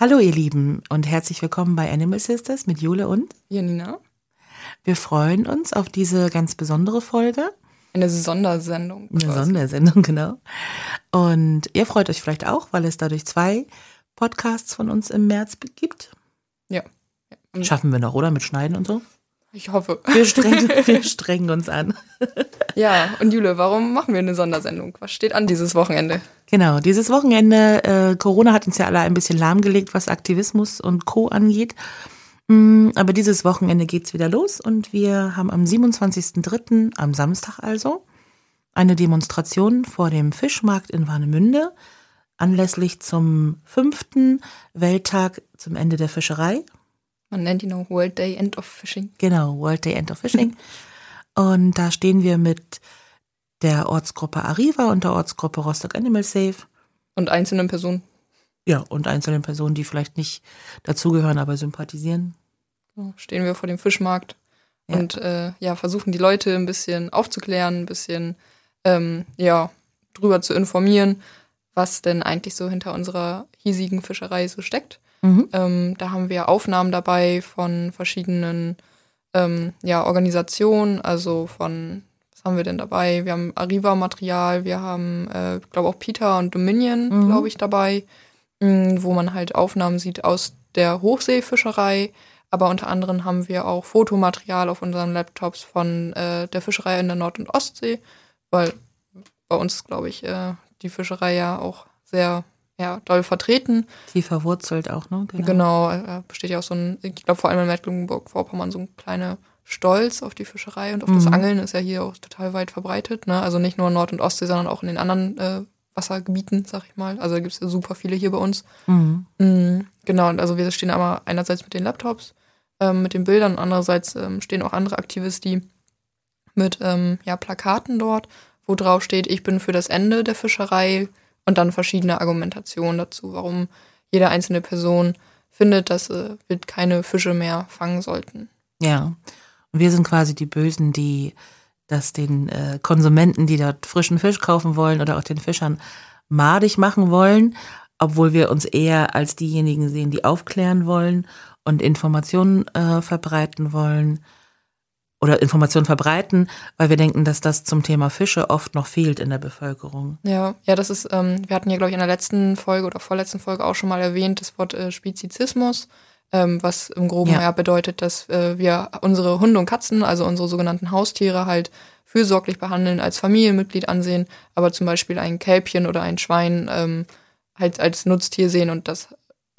Hallo ihr Lieben und herzlich willkommen bei Animal Sisters mit Jule und Janina. Wir freuen uns auf diese ganz besondere Folge. Eine Sondersendung. Eine quasi. Sondersendung, genau. Und ihr freut euch vielleicht auch, weil es dadurch zwei Podcasts von uns im März gibt. Ja. ja. Schaffen wir noch, oder? Mit Schneiden und so? Ich hoffe. Wir strengen, wir strengen uns an. Ja, und Jule, warum machen wir eine Sondersendung? Was steht an dieses Wochenende? Genau, dieses Wochenende, äh, Corona hat uns ja alle ein bisschen lahmgelegt, was Aktivismus und Co. angeht. Mm, aber dieses Wochenende geht's wieder los und wir haben am 27.03., am Samstag also, eine Demonstration vor dem Fischmarkt in Warnemünde anlässlich zum fünften Welttag zum Ende der Fischerei. Man nennt ihn auch World Day End of Fishing. Genau, World Day End of Fishing. und da stehen wir mit der Ortsgruppe Arriva und der Ortsgruppe Rostock Animal Safe. Und einzelnen Personen. Ja, und einzelnen Personen, die vielleicht nicht dazugehören, aber sympathisieren. stehen wir vor dem Fischmarkt ja. und äh, ja, versuchen die Leute ein bisschen aufzuklären, ein bisschen ähm, ja, drüber zu informieren, was denn eigentlich so hinter unserer hiesigen Fischerei so steckt. Mhm. Ähm, da haben wir Aufnahmen dabei von verschiedenen ähm, ja, Organisationen, also von, was haben wir denn dabei? Wir haben Arriva-Material, wir haben, äh, glaube auch Peter und Dominion, mhm. glaube ich, dabei, mh, wo man halt Aufnahmen sieht aus der Hochseefischerei. Aber unter anderem haben wir auch Fotomaterial auf unseren Laptops von äh, der Fischerei in der Nord- und Ostsee, weil bei uns, glaube ich, äh, die Fischerei ja auch sehr ja, doll vertreten. Tief verwurzelt auch, ne? Genau, genau äh, besteht ja auch so ein, ich glaube vor allem in Mecklenburg-Vorpommern so ein kleiner Stolz auf die Fischerei und auf mhm. das Angeln ist ja hier auch total weit verbreitet. Ne? Also nicht nur Nord- und Ostsee, sondern auch in den anderen äh, Wassergebieten, sag ich mal. Also da gibt es ja super viele hier bei uns. Mhm. Mhm, genau, also wir stehen aber einerseits mit den Laptops, ähm, mit den Bildern und andererseits ähm, stehen auch andere Aktivisten mit ähm, ja, Plakaten dort, wo drauf steht, ich bin für das Ende der Fischerei, und dann verschiedene Argumentationen dazu, warum jede einzelne Person findet, dass äh, wir keine Fische mehr fangen sollten. Ja, und wir sind quasi die Bösen, die das den äh, Konsumenten, die dort frischen Fisch kaufen wollen oder auch den Fischern madig machen wollen, obwohl wir uns eher als diejenigen sehen, die aufklären wollen und Informationen äh, verbreiten wollen oder Informationen verbreiten, weil wir denken, dass das zum Thema Fische oft noch fehlt in der Bevölkerung. Ja, ja, das ist, ähm, wir hatten ja, glaube ich, in der letzten Folge oder vorletzten Folge auch schon mal erwähnt, das Wort äh, Spezizismus, ähm, was im Groben ja. ja bedeutet, dass äh, wir unsere Hunde und Katzen, also unsere sogenannten Haustiere, halt fürsorglich behandeln, als Familienmitglied ansehen, aber zum Beispiel ein Kälbchen oder ein Schwein ähm, halt als Nutztier sehen und das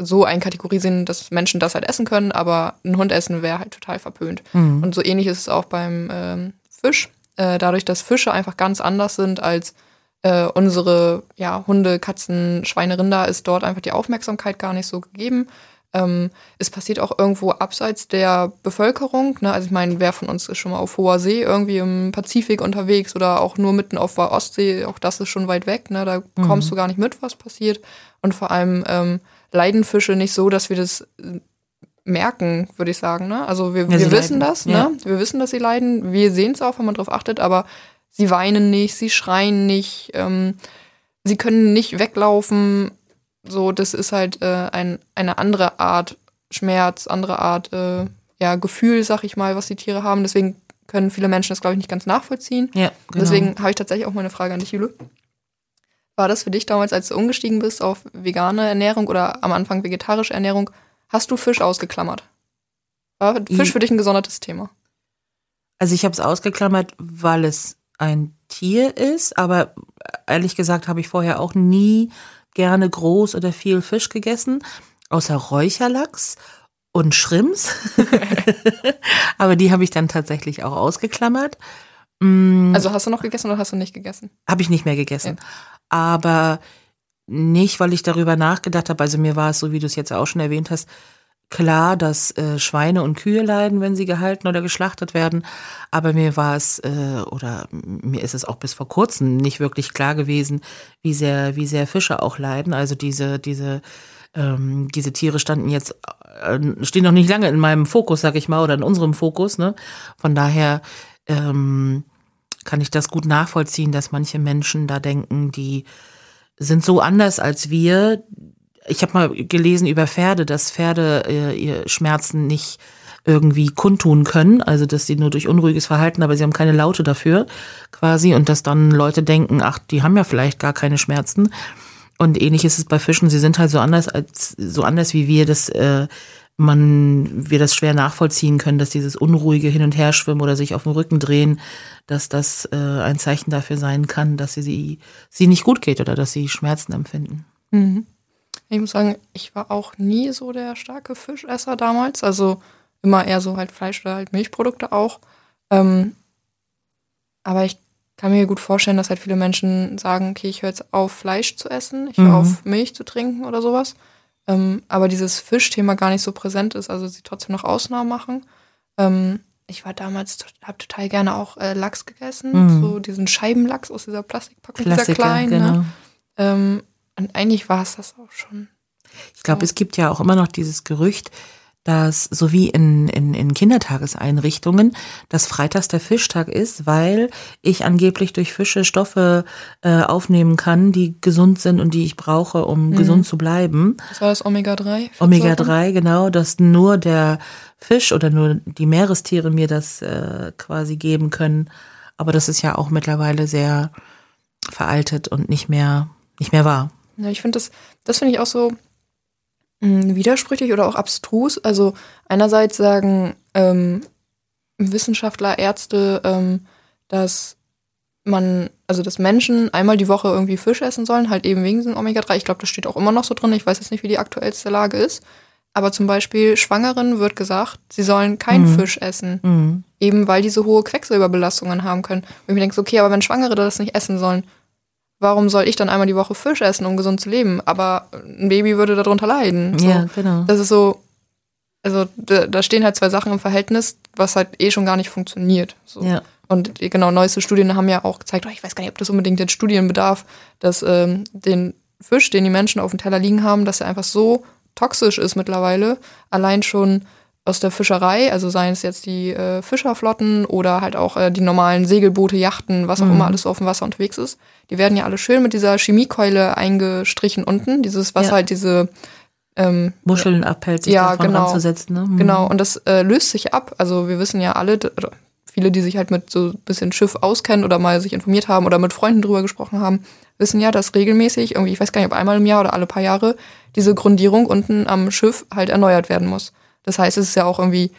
so einkategorisieren, dass Menschen das halt essen können, aber ein Hund essen wäre halt total verpönt. Mhm. Und so ähnlich ist es auch beim ähm, Fisch. Äh, dadurch, dass Fische einfach ganz anders sind als äh, unsere ja, Hunde, Katzen, Schweine, Rinder, ist dort einfach die Aufmerksamkeit gar nicht so gegeben. Ähm, es passiert auch irgendwo abseits der Bevölkerung. Ne? Also ich meine, wer von uns ist schon mal auf hoher See irgendwie im Pazifik unterwegs oder auch nur mitten auf der Ostsee, auch das ist schon weit weg. Ne? Da mhm. kommst du gar nicht mit, was passiert. Und vor allem ähm, leiden Fische nicht so, dass wir das äh, merken, würde ich sagen. Ne? Also wir, ja, wir wissen leiden. das, ne? Ja. Wir wissen, dass sie leiden. Wir sehen es auch, wenn man darauf achtet, aber sie weinen nicht, sie schreien nicht, ähm, sie können nicht weglaufen. So, das ist halt äh, ein, eine andere Art Schmerz, andere Art äh, ja, Gefühl, sag ich mal, was die Tiere haben. Deswegen können viele Menschen das, glaube ich, nicht ganz nachvollziehen. Ja, genau. Deswegen habe ich tatsächlich auch mal eine Frage an dich, Jule. War das für dich damals, als du umgestiegen bist auf vegane Ernährung oder am Anfang vegetarische Ernährung? Hast du Fisch ausgeklammert? War Fisch für dich ein gesondertes Thema? Also ich habe es ausgeklammert, weil es ein Tier ist, aber ehrlich gesagt habe ich vorher auch nie gerne groß oder viel Fisch gegessen, außer Räucherlachs und Schrimps. aber die habe ich dann tatsächlich auch ausgeklammert. Mm. Also hast du noch gegessen oder hast du nicht gegessen? Habe ich nicht mehr gegessen. Ja aber nicht, weil ich darüber nachgedacht habe. Also mir war es so, wie du es jetzt auch schon erwähnt hast, klar, dass äh, Schweine und Kühe leiden, wenn sie gehalten oder geschlachtet werden. Aber mir war es, äh, oder mir ist es auch bis vor kurzem nicht wirklich klar gewesen, wie sehr, wie sehr Fische auch leiden. Also diese, diese, ähm, diese Tiere standen jetzt, äh, stehen noch nicht lange in meinem Fokus, sag ich mal, oder in unserem Fokus. Ne? Von daher ähm, kann ich das gut nachvollziehen, dass manche Menschen da denken, die sind so anders als wir. ich habe mal gelesen über Pferde, dass Pferde äh, ihr Schmerzen nicht irgendwie kundtun können, also dass sie nur durch unruhiges Verhalten, aber sie haben keine Laute dafür quasi und dass dann Leute denken, ach, die haben ja vielleicht gar keine Schmerzen. Und ähnlich ist es bei Fischen, sie sind halt so anders als so anders wie wir, dass äh, man wir das schwer nachvollziehen können, dass dieses unruhige Hin- und Herschwimmen oder sich auf dem Rücken drehen, dass das äh, ein Zeichen dafür sein kann, dass sie, sie, sie nicht gut geht oder dass sie Schmerzen empfinden. Mhm. Ich muss sagen, ich war auch nie so der starke Fischesser damals. Also immer eher so halt Fleisch oder halt Milchprodukte auch. Ähm, aber ich kann mir gut vorstellen, dass halt viele Menschen sagen, okay, ich höre jetzt auf, Fleisch zu essen, ich höre mhm. auf, Milch zu trinken oder sowas. Ähm, aber dieses Fischthema gar nicht so präsent ist, also sie trotzdem noch Ausnahmen machen. Ähm, ich war damals, habe total gerne auch äh, Lachs gegessen, mhm. so diesen Scheibenlachs aus dieser Plastikpackung, Klassiker, dieser kleinen. Ne? Genau. Ne? Ähm, und eigentlich war es das auch schon. Ich glaube, so. es gibt ja auch immer noch dieses Gerücht, dass so wie in, in, in Kindertageseinrichtungen, dass Freitags der Fischtag ist, weil ich angeblich durch Fische Stoffe äh, aufnehmen kann, die gesund sind und die ich brauche, um mhm. gesund zu bleiben. Das war das Omega-3? Omega-3, genau, dass nur der Fisch oder nur die Meerestiere mir das äh, quasi geben können. Aber das ist ja auch mittlerweile sehr veraltet und nicht mehr, nicht mehr wahr. Ja, ich finde das, das finde ich auch so widersprüchlich oder auch abstrus. Also einerseits sagen ähm, Wissenschaftler, Ärzte, ähm, dass man, also dass Menschen einmal die Woche irgendwie Fisch essen sollen, halt eben wegen diesem Omega-3. Ich glaube, das steht auch immer noch so drin. Ich weiß jetzt nicht, wie die aktuellste Lage ist. Aber zum Beispiel Schwangeren wird gesagt, sie sollen keinen mhm. Fisch essen. Mhm. Eben weil die so hohe Quecksilberbelastungen haben können. Und ich mir denke, okay, aber wenn Schwangere das nicht essen sollen, warum soll ich dann einmal die Woche Fisch essen, um gesund zu leben? Aber ein Baby würde darunter leiden. So. Ja, genau. Das ist so, also da, da, stehen halt zwei Sachen im Verhältnis, was halt eh schon gar nicht funktioniert. So. Ja. Und genau, neueste Studien haben ja auch gezeigt, oh, ich weiß gar nicht, ob das unbedingt jetzt Studien bedarf, dass ähm, den Fisch, den die Menschen auf dem Teller liegen haben, dass er einfach so toxisch ist mittlerweile, allein schon aus der Fischerei, also seien es jetzt die äh, Fischerflotten oder halt auch äh, die normalen Segelboote, Yachten, was auch mhm. immer alles so auf dem Wasser unterwegs ist. Die werden ja alle schön mit dieser Chemiekeule eingestrichen unten, dieses, was ja. halt diese ähm, Muscheln abhält, sich ja, davon genau, ranzusetzen. Ne? Mhm. Genau, und das äh, löst sich ab. Also wir wissen ja alle, viele, die sich halt mit so ein bisschen Schiff auskennen oder mal sich informiert haben oder mit Freunden drüber gesprochen haben, wissen ja, dass regelmäßig, irgendwie, ich weiß gar nicht, ob einmal im Jahr oder alle paar Jahre, diese Grundierung unten am Schiff halt erneuert werden muss. Das heißt, es ist ja auch irgendwie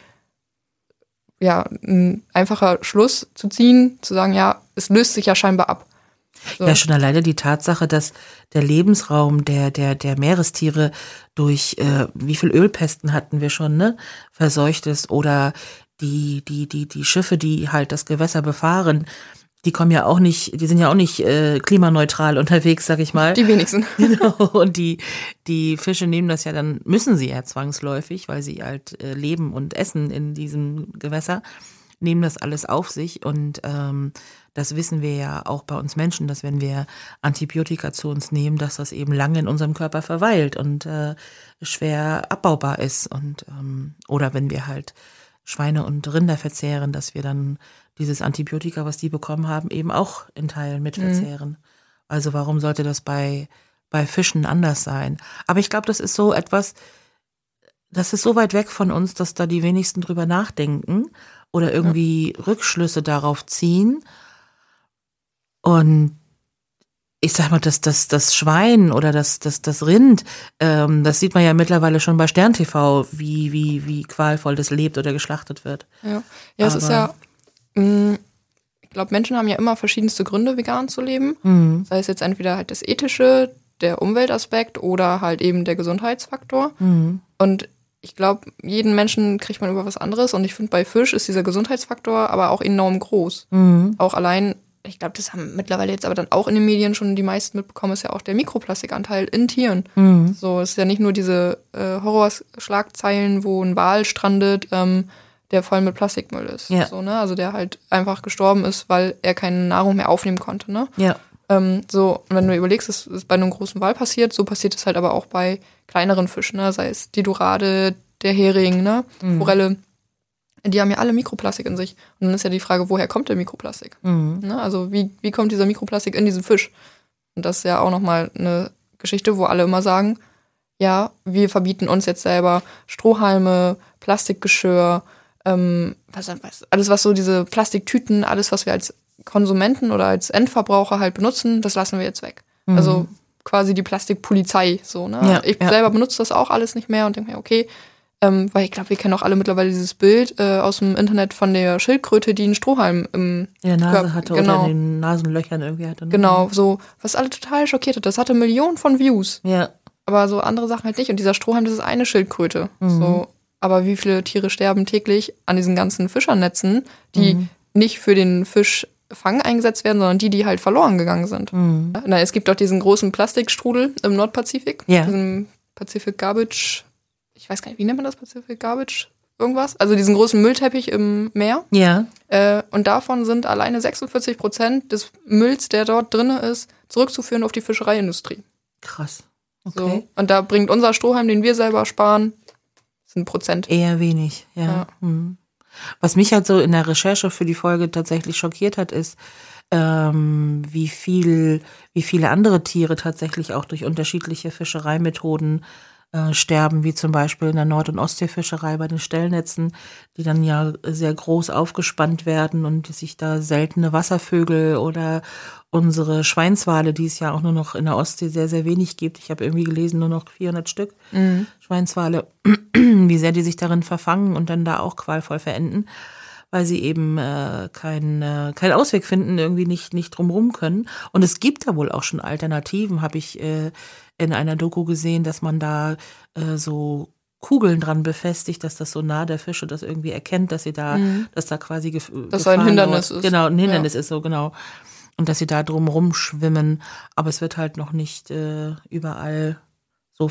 ja, ein einfacher Schluss zu ziehen, zu sagen, ja, es löst sich ja scheinbar ab. So. Ja, schon alleine die Tatsache, dass der Lebensraum der, der, der Meerestiere durch, äh, wie viel Ölpesten hatten wir schon, ne, verseucht ist oder die, die, die, die Schiffe, die halt das Gewässer befahren, die kommen ja auch nicht, die sind ja auch nicht äh, klimaneutral unterwegs, sag ich mal. Die wenigsten. Genau. Und die, die Fische nehmen das ja dann, müssen sie ja zwangsläufig, weil sie halt äh, leben und essen in diesem Gewässer, nehmen das alles auf sich. Und ähm, das wissen wir ja auch bei uns Menschen, dass wenn wir Antibiotika zu uns nehmen, dass das eben lange in unserem Körper verweilt und äh, schwer abbaubar ist. Und ähm, oder wenn wir halt Schweine und Rinder verzehren, dass wir dann dieses Antibiotika, was die bekommen haben, eben auch in Teilen mitverzehren. Mhm. Also warum sollte das bei, bei Fischen anders sein? Aber ich glaube, das ist so etwas, das ist so weit weg von uns, dass da die wenigsten drüber nachdenken oder irgendwie ja. Rückschlüsse darauf ziehen. Und ich sag mal, das, das, das Schwein oder das, das, das Rind, ähm, das sieht man ja mittlerweile schon bei Stern TV, wie, wie, wie qualvoll das lebt oder geschlachtet wird. Ja, ja es ist ja ich glaube, Menschen haben ja immer verschiedenste Gründe, vegan zu leben. Mhm. Sei es jetzt entweder halt das ethische, der Umweltaspekt oder halt eben der Gesundheitsfaktor. Mhm. Und ich glaube, jeden Menschen kriegt man über was anderes. Und ich finde, bei Fisch ist dieser Gesundheitsfaktor aber auch enorm groß. Mhm. Auch allein, ich glaube, das haben mittlerweile jetzt aber dann auch in den Medien schon die meisten mitbekommen, ist ja auch der Mikroplastikanteil in Tieren. Mhm. So, es ist ja nicht nur diese äh, Horrorschlagzeilen, wo ein Wal strandet, ähm, der voll mit Plastikmüll ist. Ja. So, ne? Also der halt einfach gestorben ist, weil er keine Nahrung mehr aufnehmen konnte. Ne? Ja. Ähm, so, wenn du überlegst, es ist bei einem großen Wal passiert, so passiert es halt aber auch bei kleineren Fischen, ne? sei es die Dorade, der Hering, ne? Mhm. Forelle. Die haben ja alle Mikroplastik in sich. Und dann ist ja die Frage, woher kommt der Mikroplastik? Mhm. Ne? Also wie, wie kommt dieser Mikroplastik in diesen Fisch? Und das ist ja auch nochmal eine Geschichte, wo alle immer sagen, ja, wir verbieten uns jetzt selber Strohhalme, Plastikgeschirr, ähm, was, was, alles was so diese Plastiktüten, alles was wir als Konsumenten oder als Endverbraucher halt benutzen, das lassen wir jetzt weg. Mhm. Also quasi die Plastikpolizei so, ne? Ja, ich ja. selber benutze das auch alles nicht mehr und denke mir, okay, ähm, weil ich glaube, wir kennen auch alle mittlerweile dieses Bild äh, aus dem Internet von der Schildkröte, die einen Strohhalm im in der Nase Körper, hatte genau. oder in den Nasenlöchern irgendwie hatte. Ne? Genau, so, was alle total schockiert hat. Das hatte Millionen von Views. Ja. Aber so andere Sachen halt nicht. Und dieser Strohhalm, das ist eine Schildkröte. Mhm. So, aber wie viele Tiere sterben täglich an diesen ganzen Fischernetzen, die mhm. nicht für den Fischfang eingesetzt werden, sondern die, die halt verloren gegangen sind. Mhm. Na, es gibt auch diesen großen Plastikstrudel im Nordpazifik, ja. diesen Pacific Garbage ich weiß gar nicht, wie nennt man das Pacific Garbage? Irgendwas? Also diesen großen Müllteppich im Meer. Ja. Äh, und davon sind alleine 46 Prozent des Mülls, der dort drin ist, zurückzuführen auf die Fischereiindustrie. Krass. Okay. So. Und da bringt unser Strohhalm, den wir selber sparen, sind Prozent. Eher wenig, ja. ja. Mhm. Was mich halt so in der Recherche für die Folge tatsächlich schockiert hat, ist, ähm, wie viel, wie viele andere Tiere tatsächlich auch durch unterschiedliche Fischereimethoden äh, sterben, wie zum Beispiel in der Nord- und Ostseefischerei bei den Stellnetzen, die dann ja sehr groß aufgespannt werden und sich da seltene Wasservögel oder unsere Schweinswale, die es ja auch nur noch in der Ostsee sehr, sehr wenig gibt. Ich habe irgendwie gelesen, nur noch 400 Stück mhm. Schweinswale, wie sehr die sich darin verfangen und dann da auch qualvoll verenden weil sie eben äh, keinen äh, keinen Ausweg finden, irgendwie nicht nicht drumherum können. Und es gibt da wohl auch schon Alternativen, habe ich äh, in einer Doku gesehen, dass man da äh, so Kugeln dran befestigt, dass das so nah der Fische das irgendwie erkennt, dass sie da, mhm. dass da quasi gef das ein Hindernis ist. Genau, ein Hindernis ja. ist so genau. Und dass sie da drum rumschwimmen, aber es wird halt noch nicht äh, überall so,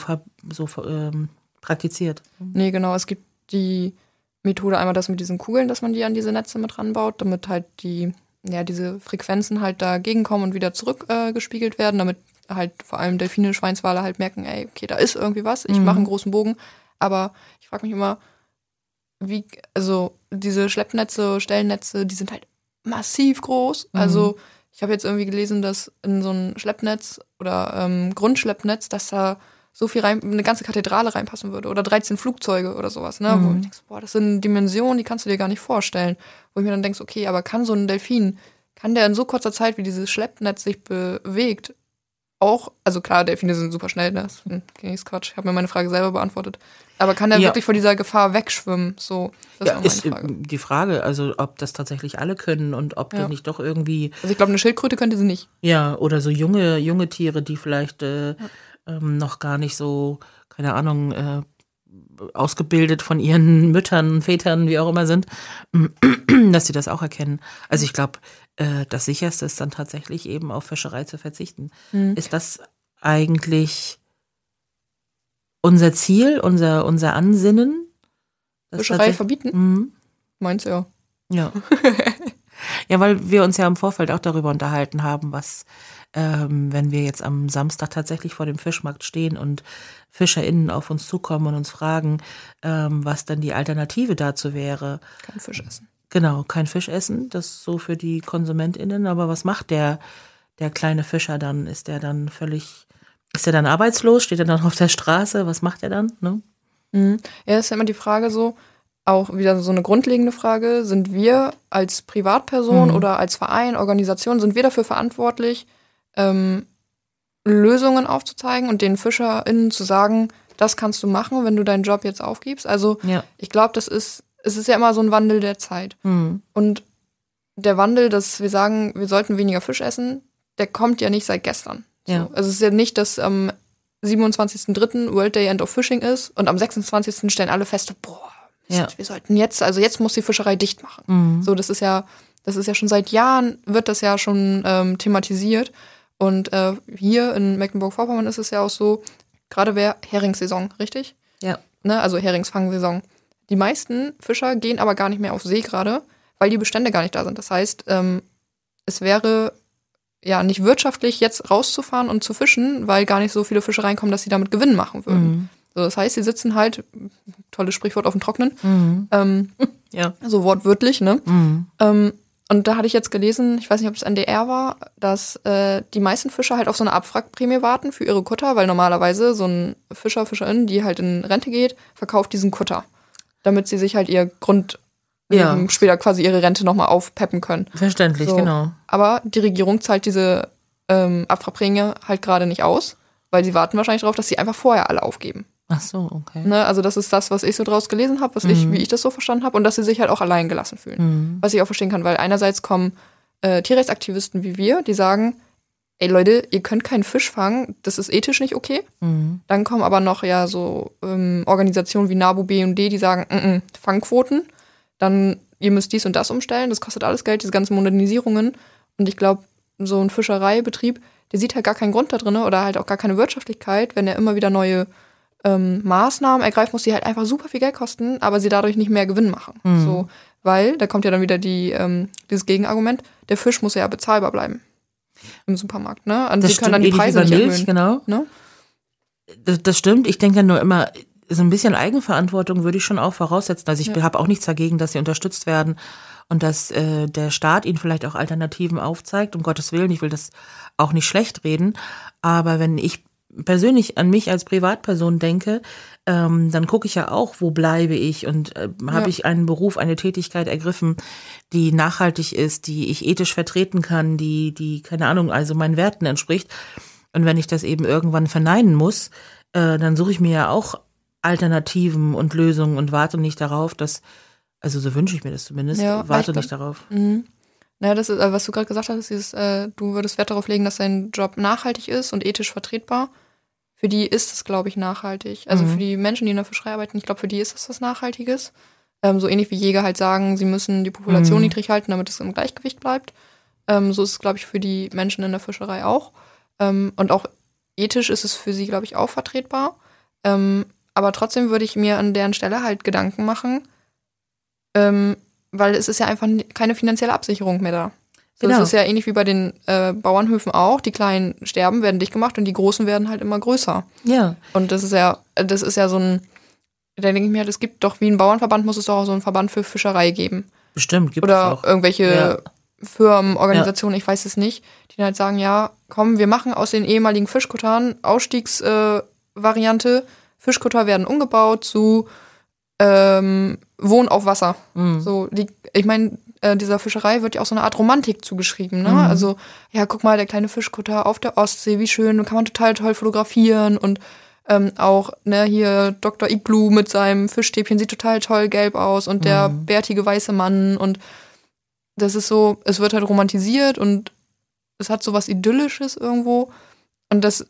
so ähm, praktiziert. Nee, genau. Es gibt die Methode einmal das mit diesen Kugeln, dass man die an diese Netze mit ranbaut, damit halt die, ja, diese Frequenzen halt dagegen kommen und wieder zurückgespiegelt äh, werden, damit halt vor allem Delfine, Schweinswale halt merken, ey, okay, da ist irgendwie was, ich mhm. mache einen großen Bogen. Aber ich frage mich immer, wie, also diese Schleppnetze, Stellnetze, die sind halt massiv groß. Mhm. Also ich habe jetzt irgendwie gelesen, dass in so ein Schleppnetz oder ähm, Grundschleppnetz, dass da so viel rein, eine ganze Kathedrale reinpassen würde oder 13 Flugzeuge oder sowas, ne? Mhm. Wo ich denke, boah, das sind Dimensionen, die kannst du dir gar nicht vorstellen. Wo ich mir dann denke, okay, aber kann so ein Delfin, kann der in so kurzer Zeit, wie dieses Schleppnetz sich bewegt, auch, also klar, Delfine sind super schnell, ne? das ist Quatsch, ich habe mir meine Frage selber beantwortet. Aber kann der ja. wirklich vor dieser Gefahr wegschwimmen? So, das ja, ist Frage. die Frage, also ob das tatsächlich alle können und ob ja. nicht doch irgendwie. Also ich glaube, eine Schildkröte könnte sie nicht. Ja, oder so junge, junge Tiere, die vielleicht äh. Ähm, noch gar nicht so, keine Ahnung, äh, ausgebildet von ihren Müttern, Vätern, wie auch immer sind, dass sie das auch erkennen. Also ich glaube, äh, das sicherste ist dann tatsächlich eben auf Fischerei zu verzichten. Mhm. Ist das eigentlich unser Ziel, unser, unser Ansinnen? Fischerei verbieten? Mhm. Meinst du ja. Ja. ja, weil wir uns ja im Vorfeld auch darüber unterhalten haben, was, ähm, wenn wir jetzt am Samstag tatsächlich vor dem Fischmarkt stehen und FischerInnen auf uns zukommen und uns fragen, ähm, was dann die Alternative dazu wäre. Kein Fisch essen. Genau, kein Fisch essen, das ist so für die KonsumentInnen, aber was macht der, der kleine Fischer dann? Ist der dann völlig, ist er dann arbeitslos? Steht er dann auf der Straße? Was macht er dann? Ne? Mhm. Ja, ist ja immer die Frage so, auch wieder so eine grundlegende Frage, sind wir als Privatperson mhm. oder als Verein, Organisation, sind wir dafür verantwortlich, ähm, Lösungen aufzuzeigen und den FischerInnen zu sagen, das kannst du machen, wenn du deinen Job jetzt aufgibst? Also ja. ich glaube, das ist es ist ja immer so ein Wandel der Zeit. Mhm. Und der Wandel, dass wir sagen, wir sollten weniger Fisch essen, der kommt ja nicht seit gestern. So. Ja. Also es ist ja nicht, dass am 27.03. World Day End of Fishing ist und am 26. stellen alle fest, boah, ja. wir sollten jetzt, also jetzt muss die Fischerei dicht machen. Mhm. So, das ist ja, das ist ja schon seit Jahren, wird das ja schon ähm, thematisiert. Und äh, hier in Mecklenburg-Vorpommern ist es ja auch so, gerade wäre Heringssaison, richtig? Ja. Ne, also Heringsfangsaison. Die meisten Fischer gehen aber gar nicht mehr auf See gerade, weil die Bestände gar nicht da sind. Das heißt, ähm, es wäre ja nicht wirtschaftlich, jetzt rauszufahren und zu fischen, weil gar nicht so viele Fische reinkommen, dass sie damit Gewinn machen würden. Mhm. So, das heißt, sie sitzen halt, tolles Sprichwort auf dem Trocknen, mhm. ähm, ja. so wortwörtlich, ne? Mhm. Ähm, Und da hatte ich jetzt gelesen, ich weiß nicht, ob es NDR war, dass äh, die meisten Fischer halt auf so eine Abwrackprämie warten für ihre Kutter, weil normalerweise so ein Fischer, Fischerin, die halt in Rente geht, verkauft diesen Kutter, damit sie sich halt ihr Grund ja. später quasi ihre Rente nochmal aufpeppen können. Verständlich, so. genau. Aber die Regierung zahlt diese ähm, Abwrackprämie halt gerade nicht aus, weil sie warten wahrscheinlich darauf, dass sie einfach vorher alle aufgeben. Ach so, okay. Ne, also das ist das, was ich so draus gelesen habe, was mhm. ich, wie ich das so verstanden habe und dass sie sich halt auch allein gelassen fühlen. Mhm. Was ich auch verstehen kann, weil einerseits kommen äh, Tierrechtsaktivisten wie wir, die sagen, ey Leute, ihr könnt keinen Fisch fangen, das ist ethisch nicht okay. Mhm. Dann kommen aber noch ja so ähm, Organisationen wie NABU, B und D, die sagen, n -n, Fangquoten, dann ihr müsst dies und das umstellen, das kostet alles Geld, diese ganzen Modernisierungen. Und ich glaube, so ein Fischereibetrieb, der sieht halt gar keinen Grund da drin oder halt auch gar keine Wirtschaftlichkeit, wenn er immer wieder neue ähm, Maßnahmen ergreifen muss, die halt einfach super viel Geld kosten, aber sie dadurch nicht mehr Gewinn machen. Mhm. So, weil, da kommt ja dann wieder die, ähm, dieses Gegenargument, der Fisch muss ja bezahlbar bleiben im Supermarkt. Ne? Und das sie können dann die Preise nicht Milch, erhöhen. Genau. Ne? Das, das stimmt. Ich denke ja nur immer, so ein bisschen Eigenverantwortung würde ich schon auch voraussetzen. Also ich ja. habe auch nichts dagegen, dass sie unterstützt werden und dass äh, der Staat ihnen vielleicht auch Alternativen aufzeigt. Um Gottes Willen, ich will das auch nicht schlecht reden. Aber wenn ich persönlich an mich als Privatperson denke, ähm, dann gucke ich ja auch, wo bleibe ich und äh, habe ja. ich einen Beruf, eine Tätigkeit ergriffen, die nachhaltig ist, die ich ethisch vertreten kann, die, die, keine Ahnung, also meinen Werten entspricht. Und wenn ich das eben irgendwann verneinen muss, äh, dann suche ich mir ja auch Alternativen und Lösungen und warte nicht darauf, dass, also so wünsche ich mir das zumindest, ja, warte nicht darauf. Mhm. Naja, das ist, äh, was du gerade gesagt hast, dieses, äh, du würdest Wert darauf legen, dass dein Job nachhaltig ist und ethisch vertretbar. Für die ist es, glaube ich, nachhaltig. Also mhm. für die Menschen, die in der Fischerei arbeiten, ich glaube, für die ist das was Nachhaltiges. Ähm, so ähnlich wie Jäger halt sagen, sie müssen die Population mhm. niedrig halten, damit es im Gleichgewicht bleibt. Ähm, so ist es, glaube ich, für die Menschen in der Fischerei auch. Ähm, und auch ethisch ist es für sie, glaube ich, auch vertretbar. Ähm, aber trotzdem würde ich mir an deren Stelle halt Gedanken machen, ähm, weil es ist ja einfach keine finanzielle Absicherung mehr da. Genau. Das ist ja ähnlich wie bei den äh, Bauernhöfen auch. Die kleinen sterben, werden dicht gemacht und die großen werden halt immer größer. Ja. Und das ist ja, das ist ja so ein, da denke ich mir, es gibt doch wie ein Bauernverband, muss es doch auch so einen Verband für Fischerei geben. Bestimmt, gibt Oder es auch. irgendwelche ja. Firmen, Organisationen, ja. ich weiß es nicht, die halt sagen, ja, komm, wir machen aus den ehemaligen Fischkuttern Ausstiegsvariante, äh, Fischkutter werden umgebaut zu ähm, Wohnen auf Wasser. Mhm. So, die, ich meine, äh, dieser Fischerei wird ja auch so eine Art Romantik zugeschrieben. Ne? Mhm. Also, ja, guck mal, der kleine Fischkutter auf der Ostsee, wie schön, kann man total toll fotografieren und ähm, auch, ne, hier Dr. Igloo mit seinem Fischstäbchen sieht total toll gelb aus und der mhm. bärtige weiße Mann und das ist so, es wird halt romantisiert und es hat so was Idyllisches irgendwo und das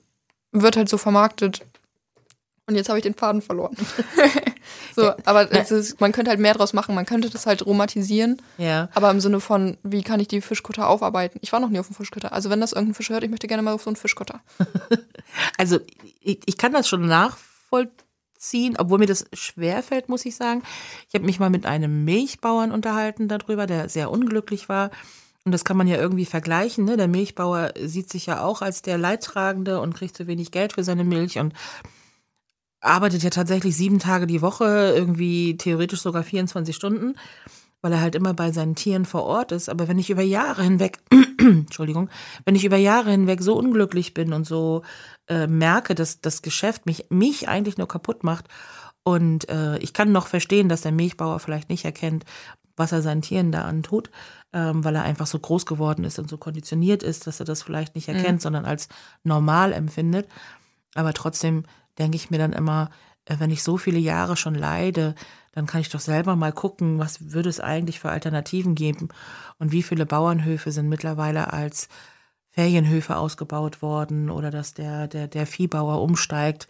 wird halt so vermarktet und jetzt habe ich den Faden verloren. so, aber ist, man könnte halt mehr draus machen. Man könnte das halt romantisieren. Ja. Aber im Sinne von, wie kann ich die Fischkutter aufarbeiten? Ich war noch nie auf dem Fischkutter. Also wenn das irgendein Fisch hört, ich möchte gerne mal auf so einen Fischkutter. also ich, ich kann das schon nachvollziehen, obwohl mir das schwerfällt, muss ich sagen. Ich habe mich mal mit einem Milchbauern unterhalten darüber, der sehr unglücklich war. Und das kann man ja irgendwie vergleichen. Ne? Der Milchbauer sieht sich ja auch als der Leidtragende und kriegt zu wenig Geld für seine Milch und arbeitet ja tatsächlich sieben Tage die Woche, irgendwie theoretisch sogar 24 Stunden, weil er halt immer bei seinen Tieren vor Ort ist. Aber wenn ich über Jahre hinweg, Entschuldigung, wenn ich über Jahre hinweg so unglücklich bin und so äh, merke, dass das Geschäft mich, mich eigentlich nur kaputt macht und äh, ich kann noch verstehen, dass der Milchbauer vielleicht nicht erkennt, was er seinen Tieren da antut, ähm, weil er einfach so groß geworden ist und so konditioniert ist, dass er das vielleicht nicht erkennt, mhm. sondern als normal empfindet. Aber trotzdem denke ich mir dann immer, äh, wenn ich so viele Jahre schon leide, dann kann ich doch selber mal gucken, was würde es eigentlich für Alternativen geben und wie viele Bauernhöfe sind mittlerweile als Ferienhöfe ausgebaut worden oder dass der, der, der Viehbauer umsteigt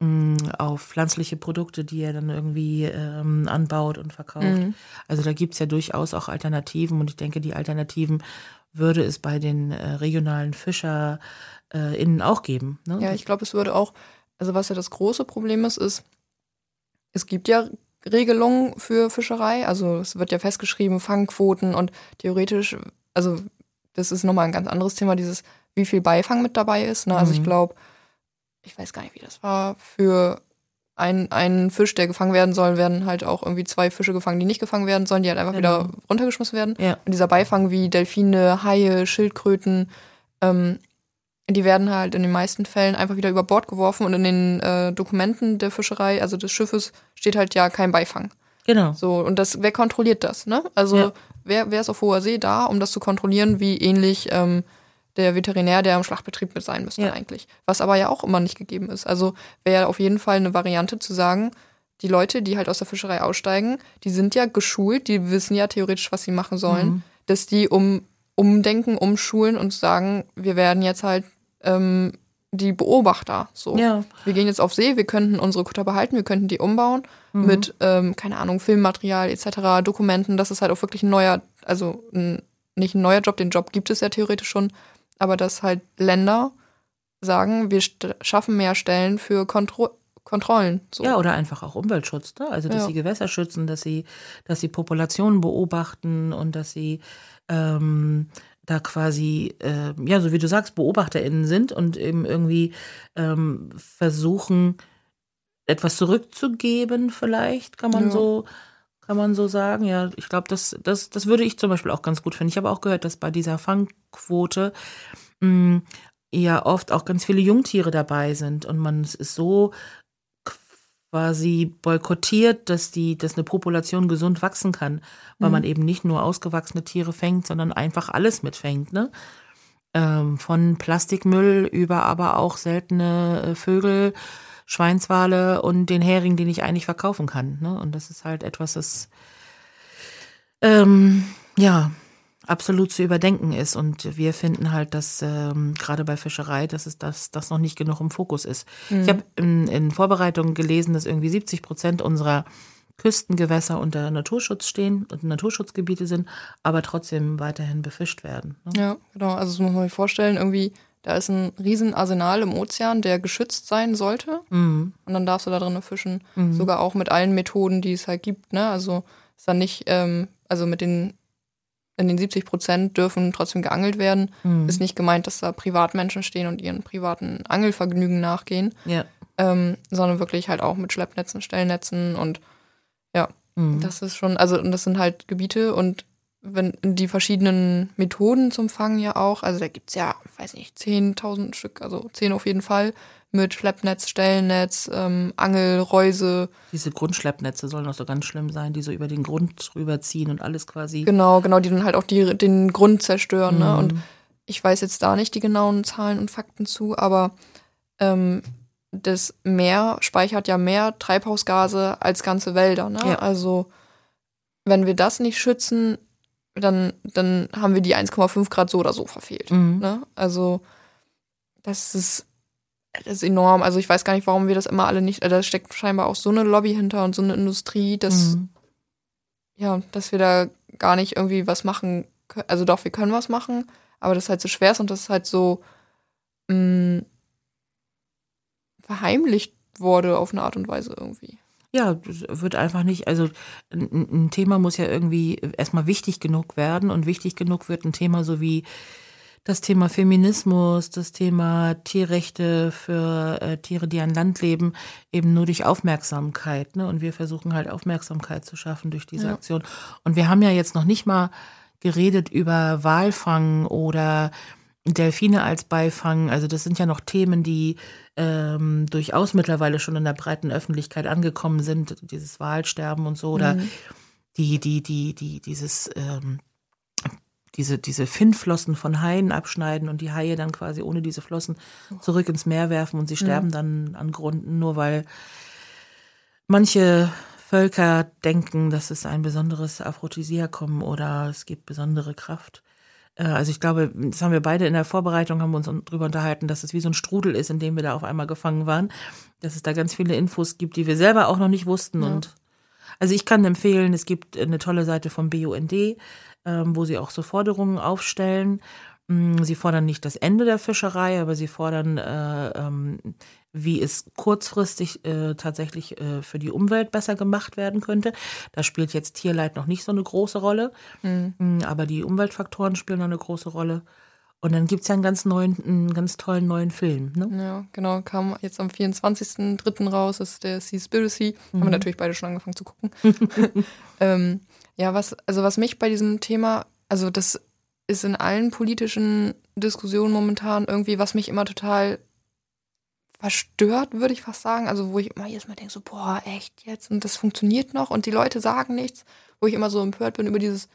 mh, mm, auf pflanzliche Produkte, die er dann irgendwie ähm, anbaut und verkauft. Mhm. Also da gibt es ja durchaus auch Alternativen und ich denke, die Alternativen würde es bei den äh, regionalen FischerInnen äh, auch geben. Ne? Ja, ich glaube, es würde auch also was ja das große Problem ist, ist, es gibt ja Regelungen für Fischerei. Also es wird ja festgeschrieben, Fangquoten und theoretisch, also das ist nochmal ein ganz anderes Thema, dieses, wie viel Beifang mit dabei ist. Ne? Also mhm. ich glaube, ich weiß gar nicht, wie das war, für ein, ein Fisch, der gefangen werden soll, werden halt auch irgendwie zwei Fische gefangen, die nicht gefangen werden sollen, die halt einfach genau. wieder runtergeschmissen werden. Ja. Und dieser Beifang wie Delfine, Haie, Schildkröten, ähm, die werden halt in den meisten Fällen einfach wieder über Bord geworfen und in den äh, Dokumenten der Fischerei, also des Schiffes, steht halt ja kein Beifang. Genau. So, und das, wer kontrolliert das, ne? Also, ja. wer, wer ist auf hoher See da, um das zu kontrollieren, wie ähnlich ähm, der Veterinär, der im Schlachtbetrieb mit sein müsste ja. eigentlich. Was aber ja auch immer nicht gegeben ist. Also wäre auf jeden Fall eine Variante zu sagen, die Leute, die halt aus der Fischerei aussteigen, die sind ja geschult, die wissen ja theoretisch, was sie machen sollen, mhm. dass die um, umdenken, umschulen und sagen, wir werden jetzt halt ähm, die Beobachter. So. Ja. Wir gehen jetzt auf See, wir könnten unsere Kutter behalten, wir könnten die umbauen mhm. mit, ähm, keine Ahnung, Filmmaterial etc., Dokumenten. Das ist halt auch wirklich ein neuer, also ein, nicht ein neuer Job, den Job gibt es ja theoretisch schon, aber dass halt Länder sagen, wir schaffen mehr Stellen für Kontro Kontrollen. So. Ja, oder einfach auch Umweltschutz, ne? Also dass ja. sie Gewässer schützen, dass sie, dass sie Populationen beobachten und dass sie ähm, da quasi, äh, ja, so wie du sagst, BeobachterInnen sind und eben irgendwie ähm, versuchen, etwas zurückzugeben, vielleicht, kann man ja. so, kann man so sagen. Ja, ich glaube, das, das, das würde ich zum Beispiel auch ganz gut finden. Ich habe auch gehört, dass bei dieser Fangquote mh, hm, ja oft auch ganz viele Jungtiere dabei sind und man ist so quasi boykottiert, dass die, dass eine Population gesund wachsen kann, weil mhm. man eben nicht nur ausgewachsene Tiere fängt, sondern einfach alles mitfängt, ne? Ähm, von Plastikmüll über aber auch seltene äh, Vögel, Schweinswale und den Hering, den ich eigentlich verkaufen kann. Ne? Und das ist halt etwas, das ähm, ja absolut zu überdenken ist. Und wir finden halt, dass ähm, gerade bei Fischerei, dass es das, das noch nicht genug im Fokus ist. Mhm. Ich habe in, in Vorbereitungen gelesen, dass irgendwie 70 Prozent unserer Küstengewässer unter Naturschutz stehen und Naturschutzgebiete sind, aber trotzdem weiterhin befischt werden. Ne? Ja, genau. Also das muss man sich vorstellen, irgendwie, da ist ein Riesenarsenal im Ozean, der geschützt sein sollte. Mhm. Und dann darfst du da drin fischen. Mhm. Sogar auch mit allen Methoden, die es halt gibt. Ne? Also ist dann nicht, ähm, also mit den in den 70 Prozent dürfen trotzdem geangelt werden. Mhm. Ist nicht gemeint, dass da Privatmenschen stehen und ihren privaten Angelvergnügen nachgehen, ja. ähm, sondern wirklich halt auch mit Schleppnetzen, Stellnetzen und ja, mhm. das ist schon, also und das sind halt Gebiete und wenn die verschiedenen Methoden zum Fangen ja auch, also da gibt es ja, weiß nicht, 10.000 Stück, also 10 auf jeden Fall, mit Schleppnetz, Stellnetz, ähm, Angel, Reuse. Diese Grundschleppnetze sollen auch so ganz schlimm sein, die so über den Grund rüberziehen und alles quasi. Genau, genau, die dann halt auch die, den Grund zerstören. Ne? Mhm. Ne? Und ich weiß jetzt da nicht die genauen Zahlen und Fakten zu, aber ähm, das Meer speichert ja mehr Treibhausgase als ganze Wälder. Ne? Ja. Also wenn wir das nicht schützen, dann, dann haben wir die 1,5 Grad so oder so verfehlt. Mhm. Ne? Also das ist das ist enorm. Also ich weiß gar nicht, warum wir das immer alle nicht. Also da steckt scheinbar auch so eine Lobby hinter und so eine Industrie, dass mhm. ja, dass wir da gar nicht irgendwie was machen. Können. Also doch, wir können was machen, aber das ist halt so schwer ist und das ist halt so mh, mm, verheimlicht wurde auf eine Art und Weise irgendwie. Ja, das wird einfach nicht, also ein, ein Thema muss ja irgendwie erstmal wichtig genug werden und wichtig genug wird ein Thema so wie das Thema Feminismus, das Thema Tierrechte für äh, Tiere, die an Land leben, eben nur durch Aufmerksamkeit. Ne? Und wir versuchen halt Aufmerksamkeit zu schaffen durch diese ja. Aktion. Und wir haben ja jetzt noch nicht mal geredet über Walfang oder Delfine als Beifang. Also das sind ja noch Themen, die ähm, durchaus mittlerweile schon in der breiten Öffentlichkeit angekommen sind. Dieses Walsterben und so oder mhm. die, die, die, die, dieses ähm, diese, diese Finnflossen von Haien abschneiden und die Haie dann quasi ohne diese Flossen zurück ins Meer werfen und sie sterben mhm. dann an Grunden, nur weil manche Völker denken, dass es ein besonderes Aphrodisiakum oder es gibt besondere Kraft. Äh, also ich glaube, das haben wir beide in der Vorbereitung, haben wir uns darüber unterhalten, dass es wie so ein Strudel ist, in dem wir da auf einmal gefangen waren. Dass es da ganz viele Infos gibt, die wir selber auch noch nicht wussten. Ja. Und also ich kann empfehlen, es gibt eine tolle Seite vom BUND, wo sie auch so Forderungen aufstellen. Mm, sie fordern nicht das Ende der Fischerei, aber sie fordern, äh, ähm, wie es kurzfristig äh, tatsächlich äh, für die Umwelt besser gemacht werden könnte. Da spielt jetzt Tierleid noch nicht so eine große Rolle, mhm. Mm, aber die Umweltfaktoren spielen noch eine große Rolle. Und dann gibt es ja einen ganz neuen, einen ganz tollen neuen Film. Ne? Ja, genau. Kam jetzt am 24.03. raus, das ist der Seaspiracy. Mhm. Haben wir natürlich beide schon angefangen zu gucken. ähm, ja, was, also was mich bei diesem Thema, also das ist in allen politischen Diskussionen momentan irgendwie, was mich immer total verstört, würde ich fast sagen. Also wo ich immer jedes Mal denke, so, boah, echt jetzt? Und das funktioniert noch und die Leute sagen nichts. Wo ich immer so empört bin über dieses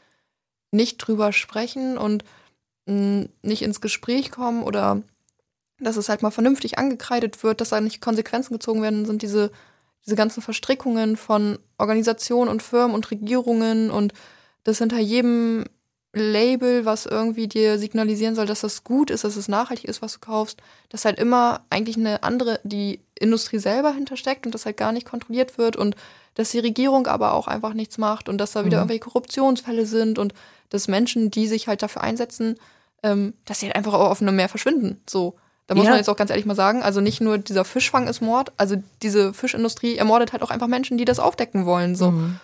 nicht drüber sprechen und nicht ins Gespräch kommen oder dass es halt mal vernünftig angekreidet wird, dass da nicht Konsequenzen gezogen werden, sind diese, diese ganzen Verstrickungen von Organisationen und Firmen und Regierungen und das hinter jedem Label, was irgendwie dir signalisieren soll, dass das gut ist, dass es nachhaltig ist, was du kaufst, dass halt immer eigentlich eine andere, die Industrie selber hintersteckt und das halt gar nicht kontrolliert wird und dass die Regierung aber auch einfach nichts macht und dass da wieder mhm. irgendwelche Korruptionsfälle sind und dass Menschen, die sich halt dafür einsetzen, ähm, dass sie halt einfach auf einem Meer verschwinden. So. Da muss ja. man jetzt auch ganz ehrlich mal sagen, also nicht nur dieser Fischfang ist Mord, also diese Fischindustrie ermordet halt auch einfach Menschen, die das aufdecken wollen. So. Mhm.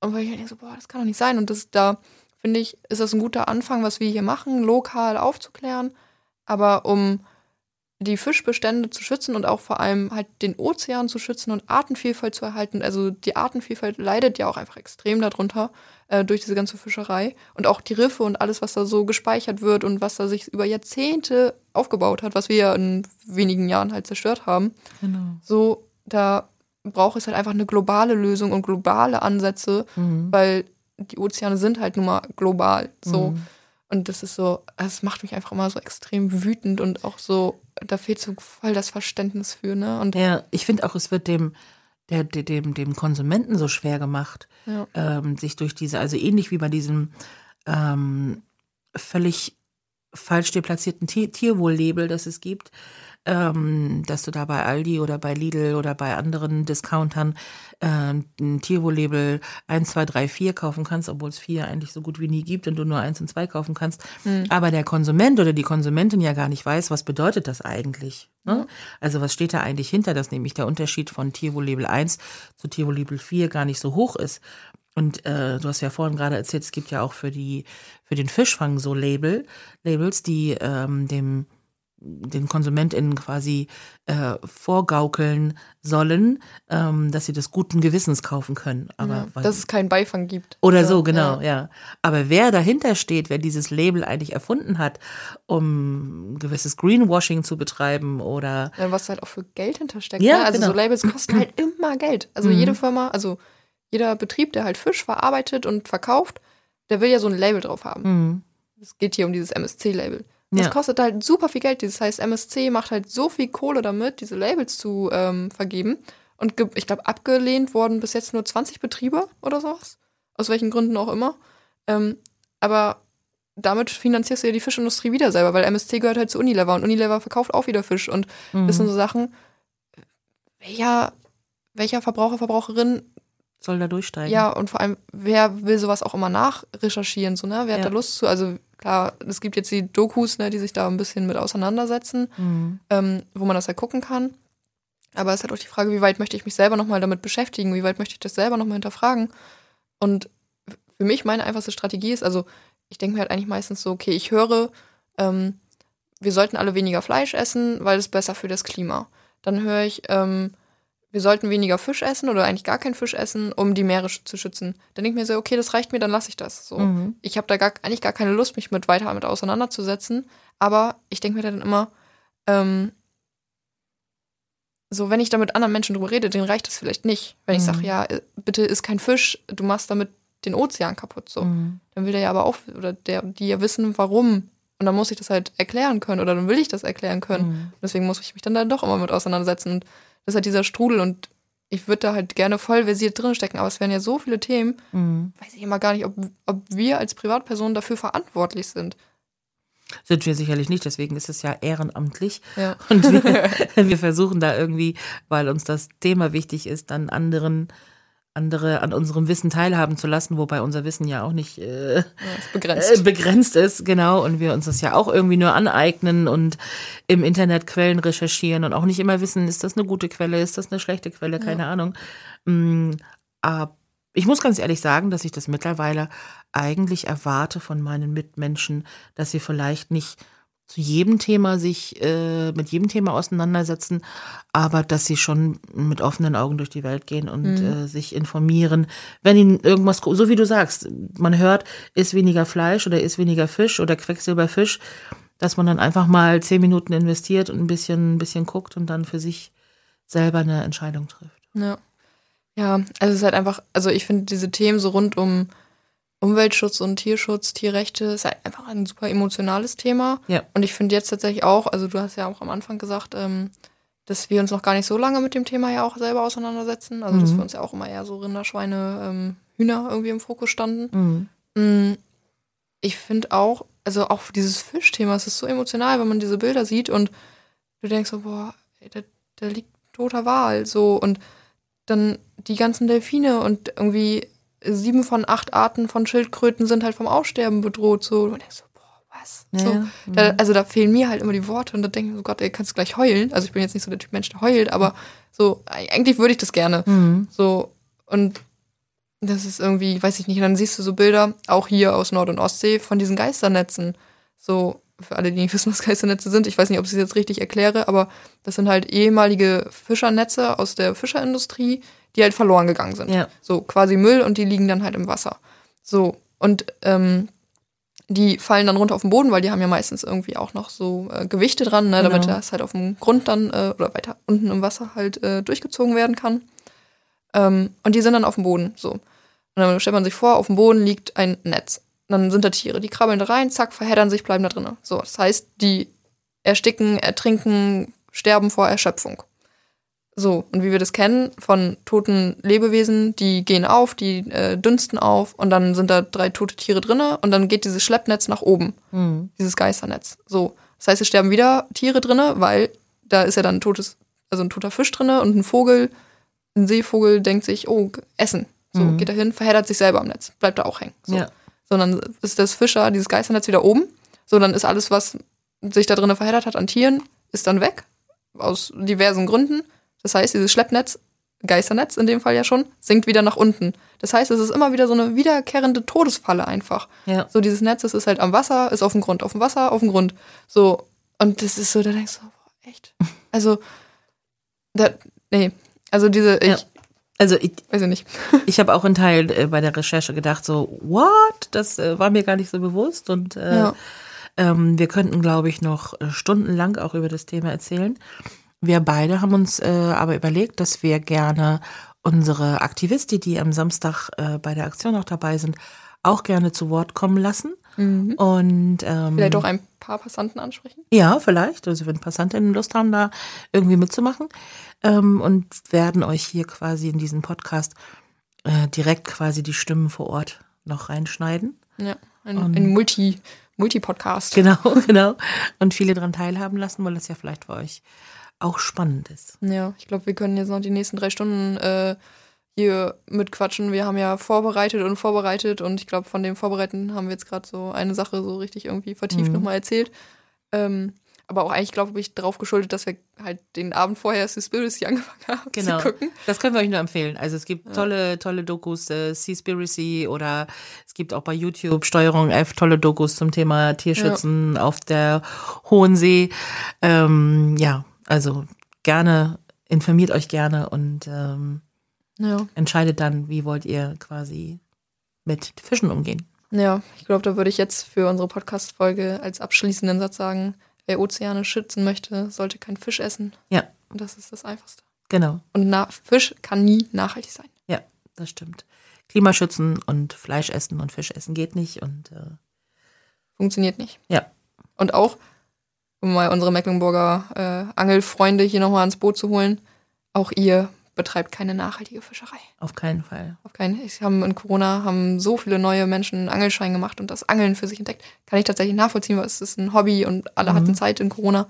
Und weil ich halt denke so, boah, das kann doch nicht sein. Und das da, finde ich, ist das ein guter Anfang, was wir hier machen, lokal aufzuklären. Aber um die Fischbestände zu schützen und auch vor allem halt den Ozean zu schützen und Artenvielfalt zu erhalten. Also die Artenvielfalt leidet ja auch einfach extrem darunter äh, durch diese ganze Fischerei und auch die Riffe und alles, was da so gespeichert wird und was da sich über Jahrzehnte aufgebaut hat, was wir ja in wenigen Jahren halt zerstört haben. Genau. So, da braucht es halt einfach eine globale Lösung und globale Ansätze, mhm. weil die Ozeane sind halt nun mal global. So. Mhm. Und das ist so, es macht mich einfach immer so extrem wütend und auch so, da fehlt so voll das Verständnis für, ne? Und ja, ich finde auch, es wird dem, der, dem, dem Konsumenten so schwer gemacht, ja. ähm, sich durch diese, also ähnlich wie bei diesem ähm, völlig falsch deplatzierten Tierwohl-Label, das es gibt, ähm, dass du da bei Aldi oder bei Lidl oder bei anderen Discountern äh, ein Tierwohl-Label 1, 2, 3, 4 kaufen kannst, obwohl es 4 eigentlich so gut wie nie gibt und du nur 1 und 2 kaufen kannst. Mhm. Aber der Konsument oder die Konsumentin ja gar nicht weiß, was bedeutet das eigentlich. Ne? Also was steht da eigentlich hinter, dass nämlich der Unterschied von Tierwohl-Label 1 zu Tierwohl-Label 4 gar nicht so hoch ist. Und äh, du hast ja vorhin gerade erzählt, es gibt ja auch für die für den Fischfang so Label, Labels, die ähm, dem den KonsumentInnen quasi äh, vorgaukeln sollen, ähm, dass sie das guten Gewissens kaufen können. Aber ja, weil, dass es keinen Beifang gibt. Oder ja, so, genau, ja. ja. Aber wer dahinter steht, wer dieses Label eigentlich erfunden hat, um gewisses Greenwashing zu betreiben oder. Ja, was halt auch für Geld hintersteckt. Ja, ne? Also genau. so Labels kosten halt immer Geld. Also mhm. jede Firma, also jeder Betrieb, der halt Fisch verarbeitet und verkauft, der will ja so ein Label drauf haben. Mhm. Es geht hier um dieses MSC-Label. Das ja. kostet halt super viel Geld. Das heißt, MSC macht halt so viel Kohle damit, diese Labels zu ähm, vergeben. Und ich glaube, abgelehnt wurden bis jetzt nur 20 Betriebe oder sowas. Aus welchen Gründen auch immer. Ähm, aber damit finanzierst du ja die Fischindustrie wieder selber, weil MSC gehört halt zu Unilever und Unilever verkauft auch wieder Fisch. Und mhm. das sind so Sachen, welcher, welcher Verbraucher, Verbraucherin soll da durchsteigen. Ja, und vor allem, wer will sowas auch immer nachrecherchieren, so, ne? Wer ja. hat da Lust zu? Also klar, es gibt jetzt die Dokus, ne, die sich da ein bisschen mit auseinandersetzen, mhm. ähm, wo man das halt gucken kann. Aber es ist halt auch die Frage, wie weit möchte ich mich selber nochmal damit beschäftigen? Wie weit möchte ich das selber nochmal hinterfragen? Und für mich meine einfachste Strategie ist, also ich denke mir halt eigentlich meistens so, okay, ich höre, ähm, wir sollten alle weniger Fleisch essen, weil es besser für das Klima. Dann höre ich, ähm, wir sollten weniger Fisch essen oder eigentlich gar keinen Fisch essen, um die Meere zu schützen. Dann denke ich mir so, okay, das reicht mir, dann lasse ich das. So. Mhm. Ich habe da gar, eigentlich gar keine Lust, mich mit weiter damit auseinanderzusetzen. Aber ich denke mir dann immer, ähm, so, wenn ich da mit anderen Menschen drüber rede, denen reicht das vielleicht nicht. Wenn ich sage, mhm. ja, äh, bitte isst kein Fisch, du machst damit den Ozean kaputt. So. Mhm. Dann will der ja aber auch, oder der, die ja wissen, warum. Und dann muss ich das halt erklären können oder dann will ich das erklären können. Mhm. Deswegen muss ich mich dann da doch immer mit auseinandersetzen. Und das ist halt dieser Strudel und ich würde da halt gerne voll versiert drinstecken, aber es wären ja so viele Themen, mhm. weiß ich immer gar nicht, ob, ob wir als Privatpersonen dafür verantwortlich sind. Sind wir sicherlich nicht, deswegen ist es ja ehrenamtlich. Ja. Und wir, wir versuchen da irgendwie, weil uns das Thema wichtig ist, dann anderen andere an unserem Wissen teilhaben zu lassen, wobei unser Wissen ja auch nicht äh, ja, ist begrenzt. Äh, begrenzt ist, genau, und wir uns das ja auch irgendwie nur aneignen und im Internet Quellen recherchieren und auch nicht immer wissen, ist das eine gute Quelle, ist das eine schlechte Quelle, keine ja. Ahnung. Mm, aber ich muss ganz ehrlich sagen, dass ich das mittlerweile eigentlich erwarte von meinen Mitmenschen, dass sie vielleicht nicht zu jedem Thema sich äh, mit jedem Thema auseinandersetzen, aber dass sie schon mit offenen Augen durch die Welt gehen und mhm. äh, sich informieren. Wenn ihnen irgendwas, so wie du sagst, man hört, ist weniger Fleisch oder ist weniger Fisch oder Quecksilberfisch, dass man dann einfach mal zehn Minuten investiert und ein bisschen, ein bisschen guckt und dann für sich selber eine Entscheidung trifft. Ja. Ja, also es ist halt einfach, also ich finde diese Themen so rund um Umweltschutz und Tierschutz, Tierrechte ist halt einfach ein super emotionales Thema. Ja. Und ich finde jetzt tatsächlich auch, also du hast ja auch am Anfang gesagt, ähm, dass wir uns noch gar nicht so lange mit dem Thema ja auch selber auseinandersetzen. Also mhm. dass für uns ja auch immer eher so Rinder, Schweine, ähm, Hühner irgendwie im Fokus standen. Mhm. Mm, ich finde auch, also auch dieses Fischthema, es ist so emotional, wenn man diese Bilder sieht und du denkst so, boah, ey, da, da liegt toter Wal, so und dann die ganzen Delfine und irgendwie sieben von acht Arten von Schildkröten sind halt vom Aussterben bedroht. So, und denkst so, boah, was? Ja, so. Da, also da fehlen mir halt immer die Worte und da denke ich so, Gott, ey, kannst du gleich heulen. Also ich bin jetzt nicht so der Typ Mensch, der heult, aber so, eigentlich würde ich das gerne. Mhm. So, und das ist irgendwie, weiß ich nicht, und dann siehst du so Bilder, auch hier aus Nord- und Ostsee, von diesen Geisternetzen. So, für alle, die nicht wissen, was Geisternetze sind, ich weiß nicht, ob ich es jetzt richtig erkläre, aber das sind halt ehemalige Fischernetze aus der Fischerindustrie, die halt verloren gegangen sind. Ja. So quasi Müll und die liegen dann halt im Wasser. So, und ähm, die fallen dann runter auf den Boden, weil die haben ja meistens irgendwie auch noch so äh, Gewichte dran, ne, genau. damit das halt auf dem Grund dann äh, oder weiter unten im Wasser halt äh, durchgezogen werden kann. Ähm, und die sind dann auf dem Boden. So. Und dann stellt man sich vor, auf dem Boden liegt ein Netz. dann sind da Tiere, die krabbeln da rein, zack, verheddern sich, bleiben da drin. So, das heißt, die ersticken, ertrinken, sterben vor Erschöpfung. So, und wie wir das kennen von toten Lebewesen, die gehen auf, die äh, dünsten auf und dann sind da drei tote Tiere drinne und dann geht dieses Schleppnetz nach oben, mhm. dieses Geisternetz. So, das heißt, es sterben wieder Tiere drinne, weil da ist ja dann ein totes, also ein toter Fisch drinne und ein Vogel, ein Seevogel denkt sich, oh, Essen. So, mhm. geht da hin, verheddert sich selber am Netz, bleibt da auch hängen. So. Ja. so, dann ist das Fischer, dieses Geisternetz wieder oben. So, dann ist alles, was sich da drinnen verheddert hat an Tieren, ist dann weg. Aus diversen Gründen. Das heißt, dieses Schleppnetz, Geisternetz in dem Fall ja schon, sinkt wieder nach unten. Das heißt, es ist immer wieder so eine wiederkehrende Todesfalle einfach. Ja. So dieses Netz, das ist halt am Wasser, ist auf dem Grund, auf dem Wasser, auf dem Grund. So, und das ist so, da denkst du, boah, echt? Also, da, nee, also diese, ich, ja. Also ich weiß ich nicht. ich habe auch in Teil äh, bei der Recherche gedacht, so, what? Das äh, war mir gar nicht so bewusst. Und äh, ja. ähm, wir könnten, glaube ich, noch äh, stundenlang auch über das Thema erzählen. Wir beide haben uns äh, aber überlegt, dass wir gerne unsere Aktivisti, die am Samstag äh, bei der Aktion auch dabei sind, auch gerne zu Wort kommen lassen. Mhm. Und ähm, vielleicht auch ein paar Passanten ansprechen? Ja, vielleicht. Also wenn Passantinnen Lust haben, da irgendwie mitzumachen. Ähm, und werden euch hier quasi in diesen Podcast äh, direkt quasi die Stimmen vor Ort noch reinschneiden. Ja, ein, ein Multi, Multi-Podcast. Genau, genau. Und viele daran teilhaben lassen, weil das ja vielleicht für euch auch spannend ist. Ja, ich glaube, wir können jetzt noch die nächsten drei Stunden äh, hier mitquatschen. Wir haben ja vorbereitet und vorbereitet und ich glaube, von dem Vorbereiten haben wir jetzt gerade so eine Sache so richtig irgendwie vertieft mhm. nochmal erzählt. Ähm, aber auch eigentlich, glaube ich, darauf geschuldet, dass wir halt den Abend vorher Seaspiracy angefangen haben genau. zu gucken. Das können wir euch nur empfehlen. Also es gibt ja. tolle, tolle Dokus, äh, Seaspiracy oder es gibt auch bei YouTube Steuerung F tolle Dokus zum Thema Tierschützen ja. auf der Hohen See. Ähm, ja, also gerne, informiert euch gerne und ähm, ja. entscheidet dann, wie wollt ihr quasi mit Fischen umgehen. Ja, ich glaube, da würde ich jetzt für unsere Podcast-Folge als abschließenden Satz sagen, wer Ozeane schützen möchte, sollte kein Fisch essen. Ja. Und das ist das Einfachste. Genau. Und Fisch kann nie nachhaltig sein. Ja, das stimmt. Klimaschützen und Fleisch essen und Fisch essen geht nicht und äh funktioniert nicht. Ja. Und auch um mal unsere Mecklenburger äh, Angelfreunde hier nochmal ans Boot zu holen, auch ihr betreibt keine nachhaltige Fischerei. Auf keinen Fall. Auf keinen. Ich haben in Corona haben so viele neue Menschen einen Angelschein gemacht und das Angeln für sich entdeckt. Kann ich tatsächlich nachvollziehen, weil es ist ein Hobby und alle mhm. hatten Zeit in Corona.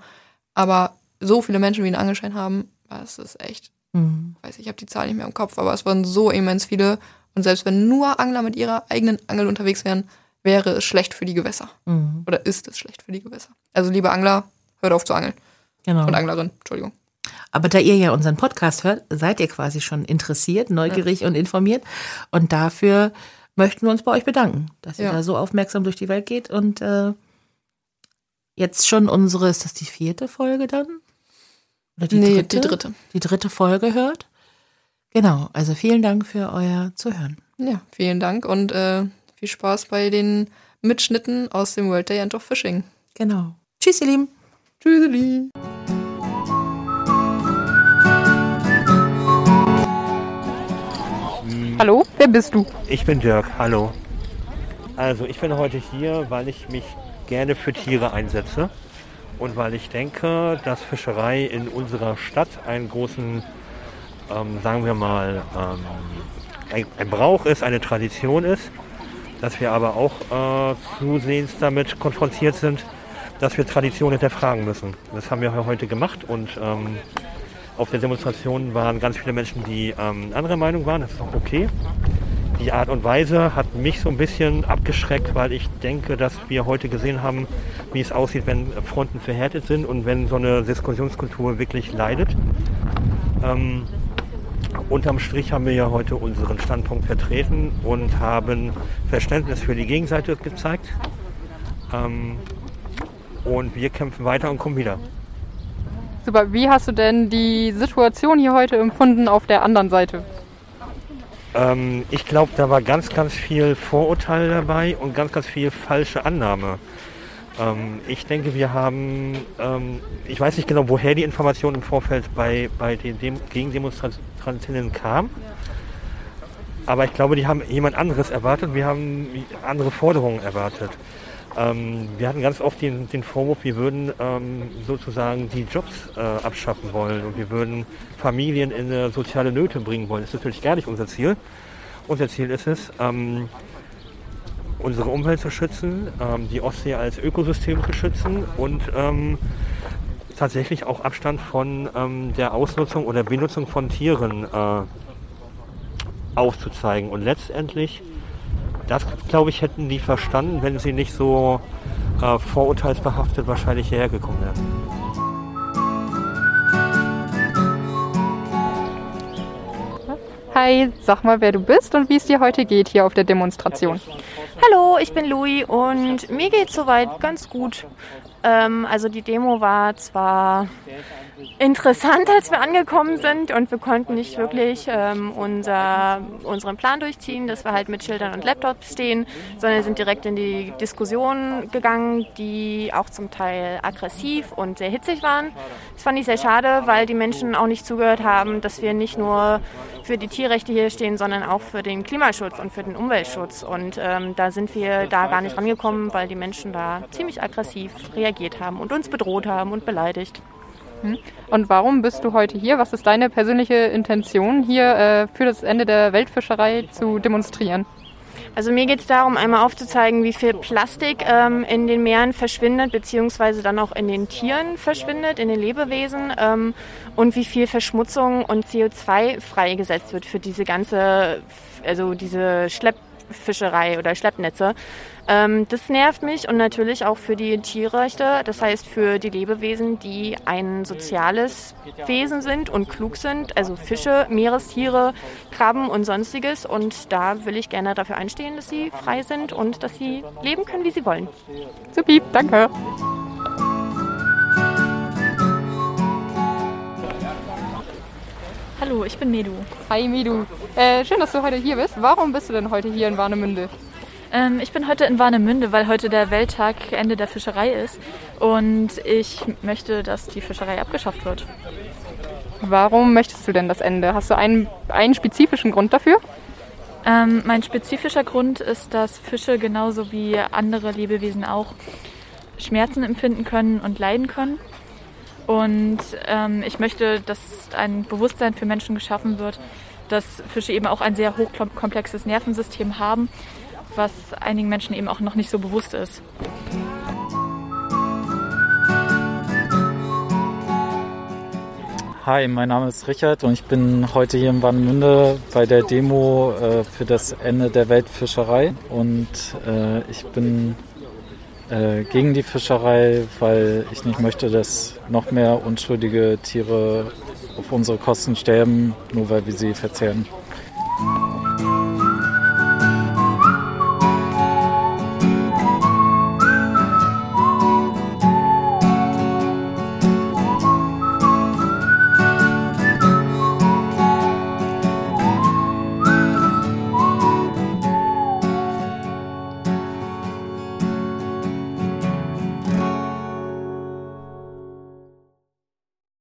Aber so viele Menschen, die einen Angelschein haben, das ist echt. Mhm. Weiß ich, ich habe die Zahl nicht mehr im Kopf, aber es waren so immens viele. Und selbst wenn nur Angler mit ihrer eigenen Angel unterwegs wären, wäre es schlecht für die Gewässer. Mhm. Oder ist es schlecht für die Gewässer. Also, liebe Angler, hört auf zu angeln. Genau. Und Anglerin, Entschuldigung. Aber da ihr ja unseren Podcast hört, seid ihr quasi schon interessiert, neugierig ja. und informiert. Und dafür möchten wir uns bei euch bedanken, dass ihr ja. da so aufmerksam durch die Welt geht und äh, jetzt schon unsere, ist das die vierte Folge dann? Oder die nee, dritte? die dritte. Die dritte Folge hört. Genau, also vielen Dank für euer Zuhören. Ja, vielen Dank und äh, viel Spaß bei den Mitschnitten aus dem World Day End of Fishing. Genau. Tschüss, ihr Lieben. Tschüss. Hallo, wer bist du? Ich bin Dirk, hallo. Also ich bin heute hier, weil ich mich gerne für Tiere einsetze und weil ich denke, dass Fischerei in unserer Stadt einen großen, ähm, sagen wir mal, ähm, ein, ein, Brauch ist, eine Tradition ist, dass wir aber auch äh, zusehends damit konfrontiert sind, dass wir Traditionen hinterfragen müssen. Das haben wir heute gemacht und ähm, auf der Demonstration waren ganz viele Menschen, die ähm, anderer Meinung waren. Das ist auch okay. Die Art und Weise hat mich so ein bisschen abgeschreckt, weil ich denke, dass wir heute gesehen haben, wie es aussieht, wenn Fronten verhärtet sind und wenn so eine Diskussionskultur wirklich leidet. Ähm, unterm Strich haben wir ja heute unseren Standpunkt vertreten und haben Verständnis für die Gegenseite gezeigt. Ähm, und wir kämpfen weiter und kommen wieder. Super, wie hast du denn die Situation hier heute empfunden auf der anderen Seite? Ähm, ich glaube, da war ganz, ganz viel Vorurteil dabei und ganz, ganz viel falsche Annahme. Ähm, ich denke, wir haben, ähm, ich weiß nicht genau, woher die Information im Vorfeld bei, bei den Dem Gegendemonstrantinnen kam. Aber ich glaube, die haben jemand anderes erwartet. Wir haben andere Forderungen erwartet. Ähm, wir hatten ganz oft den, den Vorwurf, wir würden ähm, sozusagen die Jobs äh, abschaffen wollen und wir würden Familien in äh, soziale Nöte bringen wollen. Das ist natürlich gar nicht unser Ziel. Unser Ziel ist es, ähm, unsere Umwelt zu schützen, ähm, die Ostsee als Ökosystem zu schützen und ähm, tatsächlich auch Abstand von ähm, der Ausnutzung oder Benutzung von Tieren äh, aufzuzeigen. Und letztendlich das, glaube ich, hätten die verstanden, wenn sie nicht so äh, vorurteilsbehaftet wahrscheinlich hierher gekommen wären. Hi, sag mal, wer du bist und wie es dir heute geht hier auf der Demonstration. Hallo, ich bin Louis und mir geht soweit ganz gut. Ähm, also die Demo war zwar interessant, als wir angekommen sind und wir konnten nicht wirklich ähm, unser, unseren Plan durchziehen, dass wir halt mit Schildern und Laptops stehen, sondern sind direkt in die Diskussion gegangen, die auch zum Teil aggressiv und sehr hitzig waren. Das fand ich sehr schade, weil die Menschen auch nicht zugehört haben, dass wir nicht nur für die Tierrechte hier stehen, sondern auch für den Klimaschutz und für den Umweltschutz. Und ähm, da sind wir da gar nicht rangekommen, weil die Menschen da ziemlich aggressiv reagiert haben und uns bedroht haben und beleidigt. Hm? Und warum bist du heute hier? Was ist deine persönliche Intention, hier äh, für das Ende der Weltfischerei zu demonstrieren? Also mir geht es darum, einmal aufzuzeigen, wie viel Plastik ähm, in den Meeren verschwindet, beziehungsweise dann auch in den Tieren verschwindet, in den Lebewesen ähm, und wie viel Verschmutzung und CO2 freigesetzt wird für diese ganze, also diese Schleppfischerei oder Schleppnetze. Ähm, das nervt mich und natürlich auch für die Tierrechte, das heißt für die Lebewesen, die ein soziales Wesen sind und klug sind, also Fische, Meerestiere, Krabben und sonstiges. Und da will ich gerne dafür einstehen, dass sie frei sind und dass sie leben können, wie sie wollen. Supi, danke. Hallo, ich bin Medu. Hi Medu. Äh, schön, dass du heute hier bist. Warum bist du denn heute hier in Warnemünde? Ähm, ich bin heute in Warnemünde, weil heute der Welttag Ende der Fischerei ist und ich möchte, dass die Fischerei abgeschafft wird. Warum möchtest du denn das Ende? Hast du einen, einen spezifischen Grund dafür? Ähm, mein spezifischer Grund ist, dass Fische genauso wie andere Lebewesen auch Schmerzen empfinden können und leiden können. Und ähm, ich möchte, dass ein Bewusstsein für Menschen geschaffen wird, dass Fische eben auch ein sehr hochkomplexes Nervensystem haben was einigen Menschen eben auch noch nicht so bewusst ist. Hi, mein Name ist Richard und ich bin heute hier in Warnemünde bei der Demo äh, für das Ende der Weltfischerei. Und äh, ich bin äh, gegen die Fischerei, weil ich nicht möchte, dass noch mehr unschuldige Tiere auf unsere Kosten sterben, nur weil wir sie verzehren.